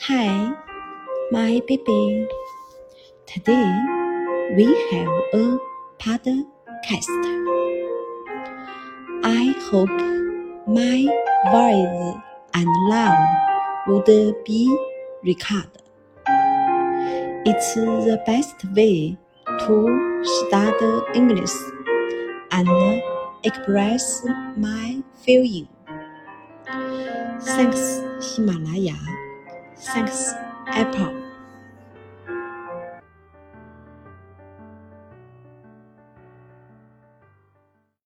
Hi, my baby. Today we have a podcast. I hope my voice and love would be recorded. It's the best way to study English and express my feeling. Thanks Himalaya. Thanks Apple.